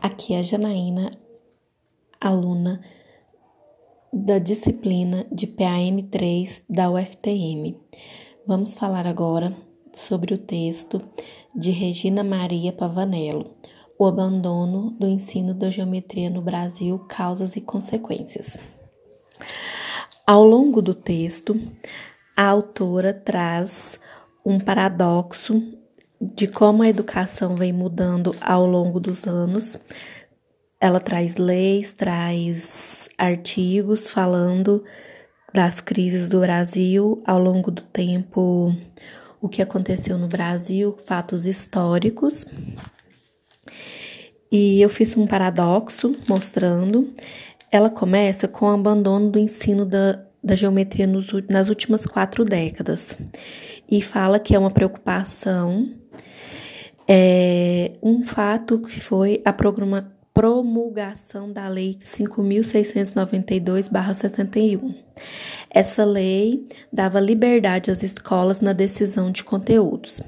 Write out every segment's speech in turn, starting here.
Aqui é Janaína, aluna da disciplina de PAM3 da UFTM. Vamos falar agora sobre o texto de Regina Maria Pavanello, O abandono do ensino da geometria no Brasil, causas e consequências. Ao longo do texto, a autora traz um paradoxo de como a educação vem mudando ao longo dos anos. Ela traz leis, traz artigos falando das crises do Brasil ao longo do tempo, o que aconteceu no Brasil, fatos históricos. E eu fiz um paradoxo mostrando. Ela começa com o abandono do ensino da, da geometria nos, nas últimas quatro décadas e fala que é uma preocupação é, um fato que foi a promulgação da Lei 5.692-71. Essa lei dava liberdade às escolas na decisão de conteúdos.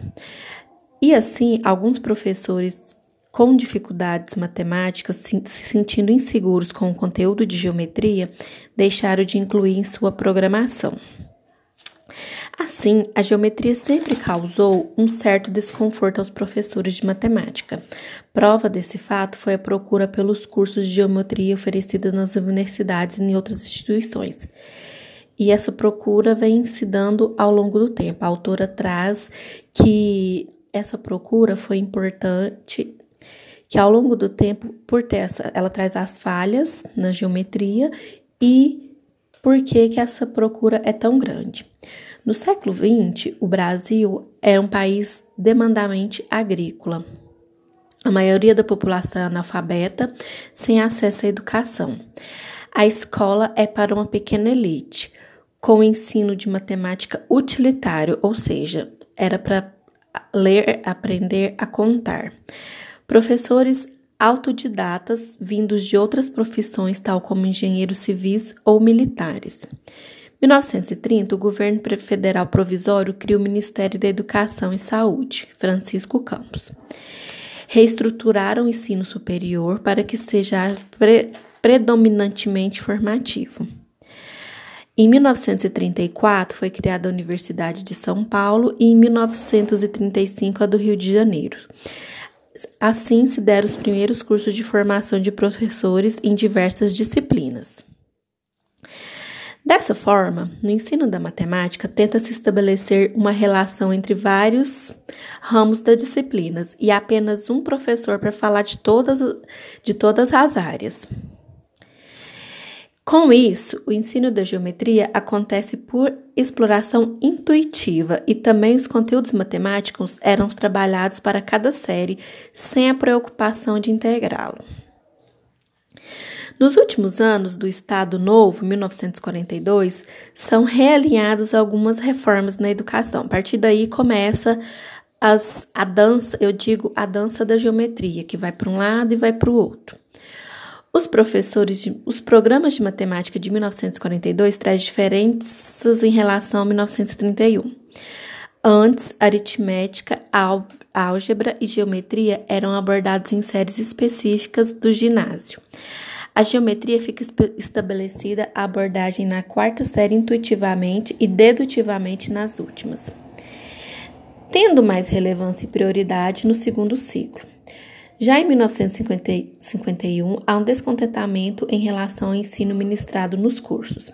E assim, alguns professores com dificuldades matemáticas, se sentindo inseguros com o conteúdo de geometria, deixaram de incluir em sua programação. Assim, a geometria sempre causou um certo desconforto aos professores de matemática. Prova desse fato foi a procura pelos cursos de geometria oferecidos nas universidades e em outras instituições. E essa procura vem se dando ao longo do tempo. A autora traz que essa procura foi importante, que ao longo do tempo, por ter essa, ela traz as falhas na geometria e por que, que essa procura é tão grande. No século XX, o Brasil era um país demandamente agrícola. A maioria da população é analfabeta, sem acesso à educação. A escola é para uma pequena elite, com ensino de matemática utilitário, ou seja, era para ler, aprender a contar. Professores autodidatas vindos de outras profissões, tal como engenheiros civis ou militares. 1930, o governo federal provisório cria o Ministério da Educação e Saúde, Francisco Campos. Reestruturaram o ensino superior para que seja pre predominantemente formativo. Em 1934 foi criada a Universidade de São Paulo e em 1935 a do Rio de Janeiro. Assim se deram os primeiros cursos de formação de professores em diversas disciplinas. Dessa forma, no ensino da matemática, tenta-se estabelecer uma relação entre vários ramos das disciplinas e apenas um professor para falar de todas, de todas as áreas. Com isso, o ensino da geometria acontece por exploração intuitiva e também os conteúdos matemáticos eram trabalhados para cada série sem a preocupação de integrá-lo. Nos últimos anos do Estado Novo, 1942, são realinhadas algumas reformas na educação. A partir daí começa as, a dança, eu digo a dança da geometria, que vai para um lado e vai para o outro. Os professores, de, os programas de matemática de 1942 trazem diferenças em relação a 1931. Antes, aritmética, álgebra e geometria eram abordados em séries específicas do ginásio. A geometria fica estabelecida a abordagem na quarta série intuitivamente e dedutivamente nas últimas, tendo mais relevância e prioridade no segundo ciclo. Já em 1951, há um descontentamento em relação ao ensino ministrado nos cursos.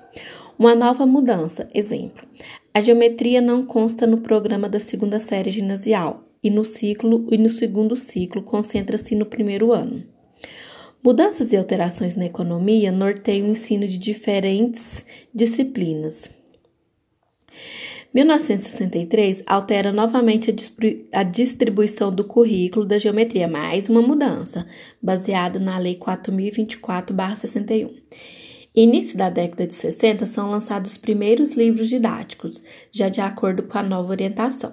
Uma nova mudança, exemplo. A geometria não consta no programa da segunda série ginasial e no ciclo e no segundo ciclo concentra-se no primeiro ano. Mudanças e alterações na economia norteiam o ensino de diferentes disciplinas. 1963 altera novamente a distribuição do currículo da geometria, mais uma mudança, baseada na Lei 4024-61. Início da década de 60 são lançados os primeiros livros didáticos, já de acordo com a nova orientação.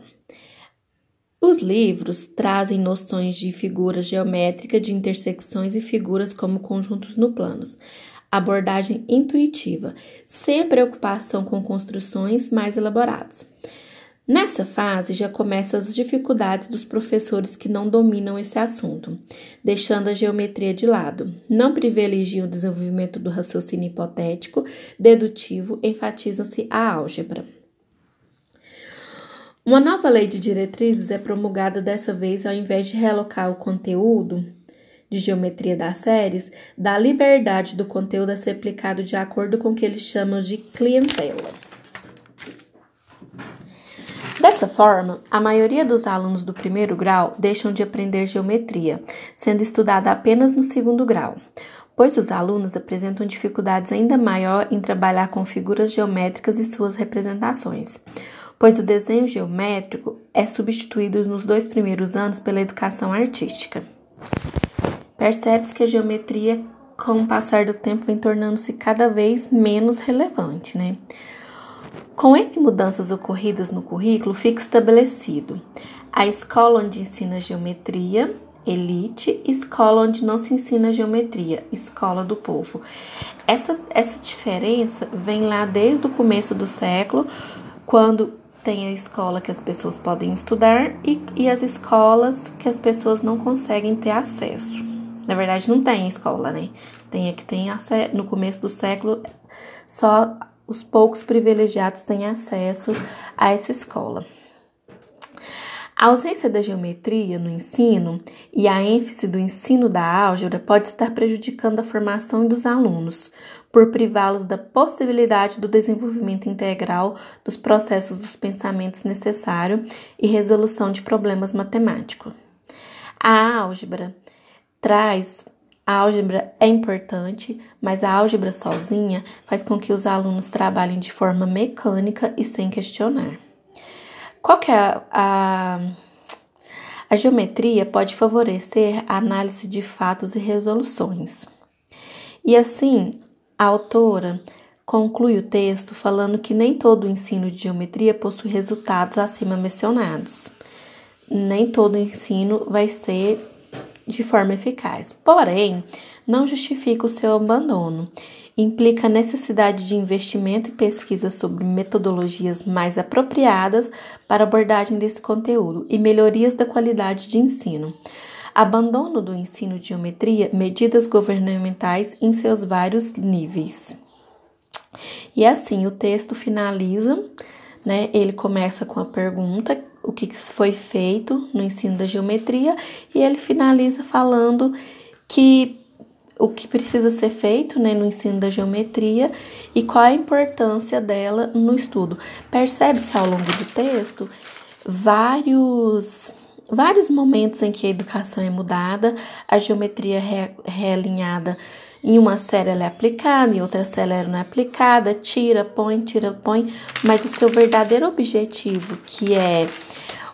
Os livros trazem noções de figura geométrica, de intersecções e figuras como conjuntos no planos. Abordagem intuitiva, sem preocupação com construções mais elaboradas. Nessa fase já começam as dificuldades dos professores que não dominam esse assunto, deixando a geometria de lado. Não privilegiam o desenvolvimento do raciocínio hipotético, dedutivo, enfatizam-se a álgebra. Uma nova lei de diretrizes é promulgada dessa vez ao invés de realocar o conteúdo de geometria das séries, dá liberdade do conteúdo a ser aplicado de acordo com o que eles chamam de clientela. Dessa forma, a maioria dos alunos do primeiro grau deixam de aprender geometria, sendo estudada apenas no segundo grau, pois os alunos apresentam dificuldades ainda maior em trabalhar com figuras geométricas e suas representações pois o desenho geométrico é substituído nos dois primeiros anos pela educação artística. Percebe-se que a geometria, com o passar do tempo, vem tornando-se cada vez menos relevante, né? Com N mudanças ocorridas no currículo, fica estabelecido a escola onde ensina geometria, elite, escola onde não se ensina geometria, escola do povo. Essa, essa diferença vem lá desde o começo do século, quando tem a escola que as pessoas podem estudar e, e as escolas que as pessoas não conseguem ter acesso. Na verdade, não tem escola, né? Tem a que tem acesso. No começo do século, só os poucos privilegiados têm acesso a essa escola. A ausência da geometria no ensino e a ênfase do ensino da álgebra pode estar prejudicando a formação dos alunos, por privá-los da possibilidade do desenvolvimento integral dos processos dos pensamentos necessário e resolução de problemas matemáticos. A álgebra traz a álgebra é importante, mas a álgebra sozinha faz com que os alunos trabalhem de forma mecânica e sem questionar. Qual que é a, a, a geometria pode favorecer a análise de fatos e resoluções. E assim, a autora conclui o texto falando que nem todo o ensino de geometria possui resultados acima mencionados. Nem todo ensino vai ser de forma eficaz. Porém, não justifica o seu abandono implica a necessidade de investimento e pesquisa sobre metodologias mais apropriadas para abordagem desse conteúdo e melhorias da qualidade de ensino. Abandono do ensino de geometria, medidas governamentais em seus vários níveis. E assim o texto finaliza, né? Ele começa com a pergunta: o que foi feito no ensino da geometria, e ele finaliza falando que o que precisa ser feito né, no ensino da geometria e qual a importância dela no estudo. Percebe-se ao longo do texto vários vários momentos em que a educação é mudada, a geometria é realinhada em uma série ela é aplicada, em outra série ela não é aplicada, tira, põe, tira, põe, mas o seu verdadeiro objetivo, que é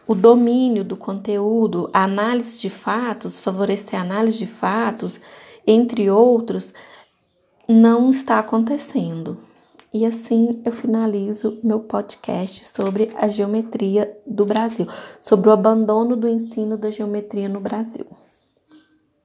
o domínio do conteúdo, a análise de fatos, favorecer a análise de fatos, entre outros, não está acontecendo. E assim eu finalizo meu podcast sobre a geometria do Brasil, sobre o abandono do ensino da geometria no Brasil.